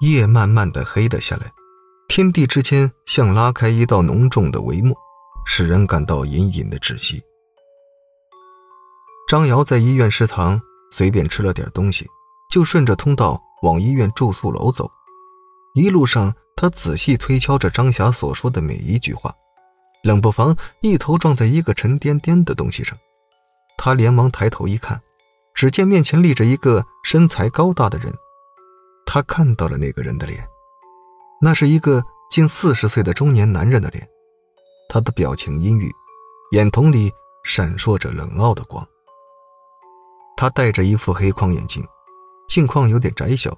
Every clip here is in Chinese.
夜慢慢的黑了下来，天地之间像拉开一道浓重的帷幕，使人感到隐隐的窒息。张瑶在医院食堂随便吃了点东西，就顺着通道往医院住宿楼走。一路上，他仔细推敲着张霞所说的每一句话，冷不防一头撞在一个沉甸甸的东西上。他连忙抬头一看，只见面前立着一个身材高大的人。他看到了那个人的脸，那是一个近四十岁的中年男人的脸。他的表情阴郁，眼瞳里闪烁着冷傲的光。他戴着一副黑框眼镜，镜框有点窄小，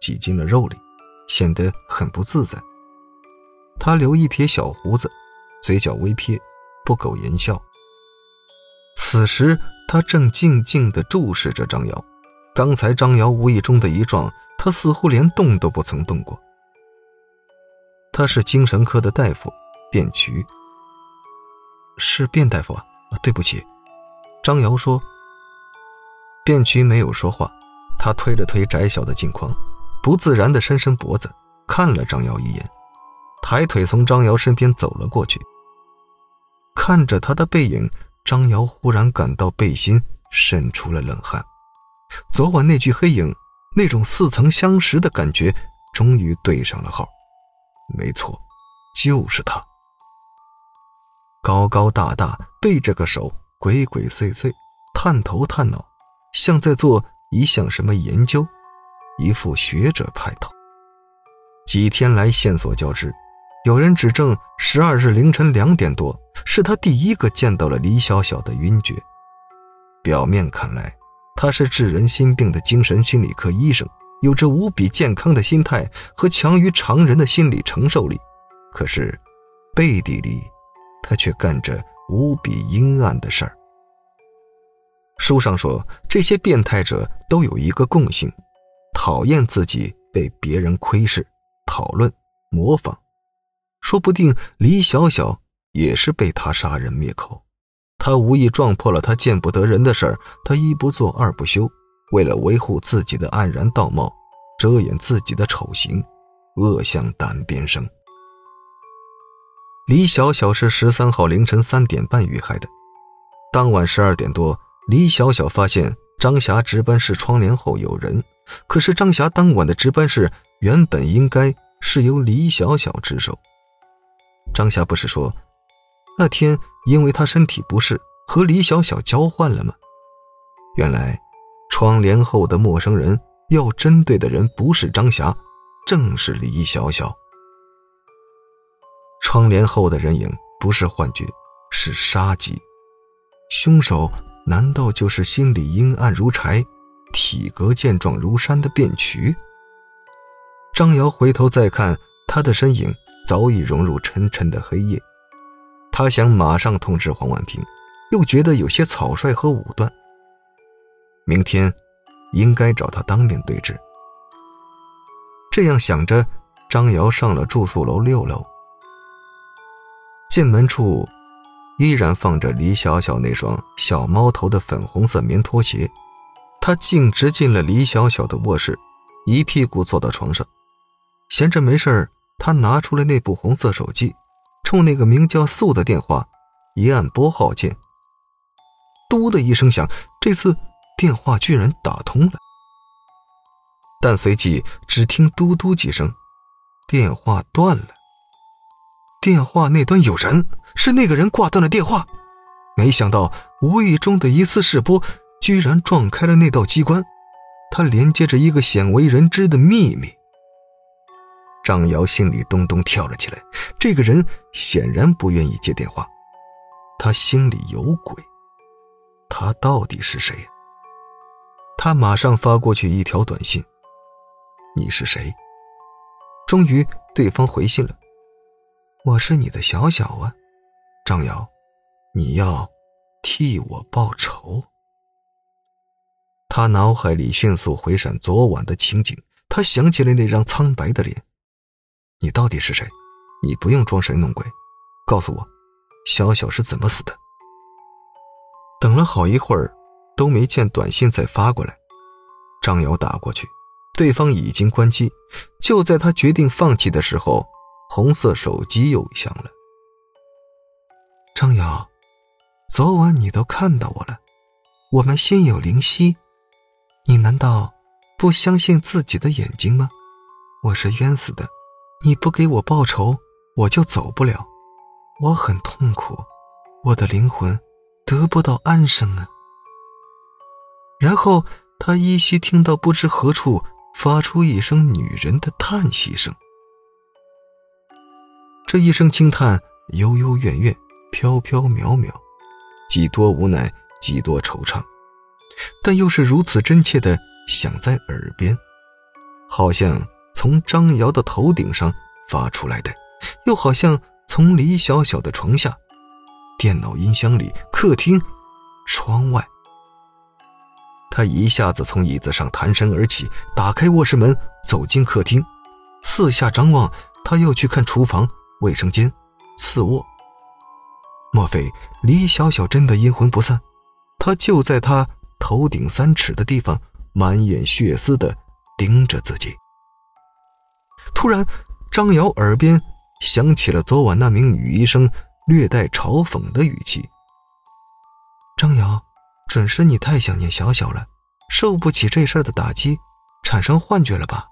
挤进了肉里。显得很不自在。他留一撇小胡子，嘴角微撇，不苟言笑。此时，他正静静地注视着张瑶。刚才张瑶无意中的一撞，他似乎连动都不曾动过。他是精神科的大夫，卞渠。是卞大夫啊，对不起。张瑶说。卞渠没有说话，他推了推窄小的镜框。不自然地伸伸脖子，看了张瑶一眼，抬腿从张瑶身边走了过去。看着他的背影，张瑶忽然感到背心渗出了冷汗。昨晚那具黑影，那种似曾相识的感觉，终于对上了号。没错，就是他。高高大大，背着个手，鬼鬼祟祟，探头探脑，像在做一项什么研究。一副学者派头。几天来线索交织，有人指证十二日凌晨两点多是他第一个见到了李小小的晕厥。表面看来，他是治人心病的精神心理科医生，有着无比健康的心态和强于常人的心理承受力。可是，背地里，他却干着无比阴暗的事儿。书上说，这些变态者都有一个共性。讨厌自己被别人窥视、讨论、模仿，说不定李小小也是被他杀人灭口。他无意撞破了他见不得人的事儿，他一不做二不休，为了维护自己的黯然道貌，遮掩自己的丑行，恶向胆边生。李小小是十三号凌晨三点半遇害的，当晚十二点多，李小小发现张霞值班室窗帘后有人。可是张霞当晚的值班室原本应该是由李小小值守。张霞不是说，那天因为他身体不适和李小小交换了吗？原来，窗帘后的陌生人要针对的人不是张霞，正是李小小。窗帘后的人影不是幻觉，是杀机。凶手难道就是心里阴暗如柴？体格健壮如山的卞渠。张瑶回头再看，他的身影早已融入沉沉的黑夜。他想马上通知黄婉平，又觉得有些草率和武断。明天应该找他当面对质。这样想着，张瑶上了住宿楼六楼。进门处，依然放着李小小那双小猫头的粉红色棉拖鞋。他径直进了李小小的卧室，一屁股坐到床上，闲着没事他拿出了那部红色手机，冲那个名叫素的电话一按拨号键，嘟的一声响，这次电话居然打通了。但随即只听嘟嘟几声，电话断了。电话那端有人，是那个人挂断了电话。没想到无意中的一次试播。居然撞开了那道机关，他连接着一个鲜为人知的秘密。张瑶心里咚咚跳了起来，这个人显然不愿意接电话，他心里有鬼。他到底是谁？他马上发过去一条短信：“你是谁？”终于，对方回信了：“我是你的小小啊，张瑶，你要替我报仇。”他脑海里迅速回闪昨晚的情景，他想起了那张苍白的脸。你到底是谁？你不用装神弄鬼，告诉我，小小是怎么死的？等了好一会儿，都没见短信再发过来。张瑶打过去，对方已经关机。就在他决定放弃的时候，红色手机又响了。张瑶，昨晚你都看到我了，我们心有灵犀，你难道不相信自己的眼睛吗？我是冤死的，你不给我报仇，我就走不了，我很痛苦，我的灵魂得不到安生啊。然后他依稀听到不知何处。发出一声女人的叹息声，这一声轻叹悠悠远远，飘飘渺渺，几多无奈，几多惆怅，但又是如此真切的响在耳边，好像从张瑶的头顶上发出来的，又好像从李小小的床下、电脑音箱里、客厅、窗外。他一下子从椅子上弹身而起，打开卧室门，走进客厅，四下张望。他又去看厨房、卫生间、次卧。莫非李小小真的阴魂不散？他就在他头顶三尺的地方，满眼血丝的盯着自己。突然，张瑶耳边响起了昨晚那名女医生略带嘲讽的语气：“张瑶。”准是你太想念小小了，受不起这事儿的打击，产生幻觉了吧？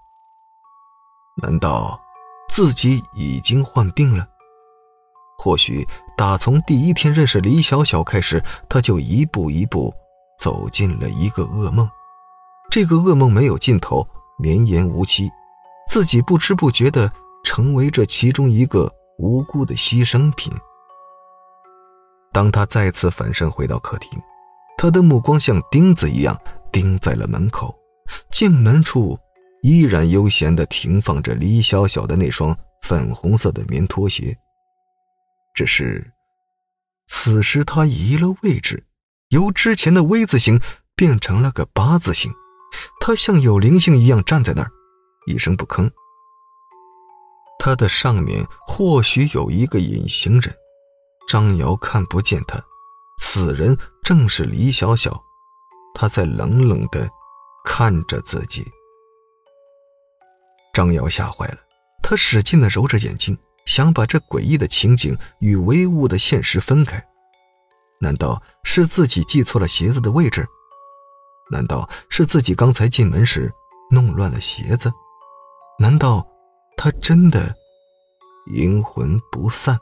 难道自己已经患病了？或许打从第一天认识李小小开始，他就一步一步走进了一个噩梦。这个噩梦没有尽头，绵延无期，自己不知不觉的成为这其中一个无辜的牺牲品。当他再次返身回到客厅。他的目光像钉子一样钉在了门口，进门处依然悠闲地停放着李小小的那双粉红色的棉拖鞋。只是，此时他移了位置，由之前的 V 字形变成了个八字形。他像有灵性一样站在那儿，一声不吭。他的上面或许有一个隐形人，张瑶看不见他。此人正是李小小，他在冷冷的看着自己。张瑶吓坏了，他使劲的揉着眼睛，想把这诡异的情景与唯物的现实分开。难道是自己记错了鞋子的位置？难道是自己刚才进门时弄乱了鞋子？难道他真的阴魂不散？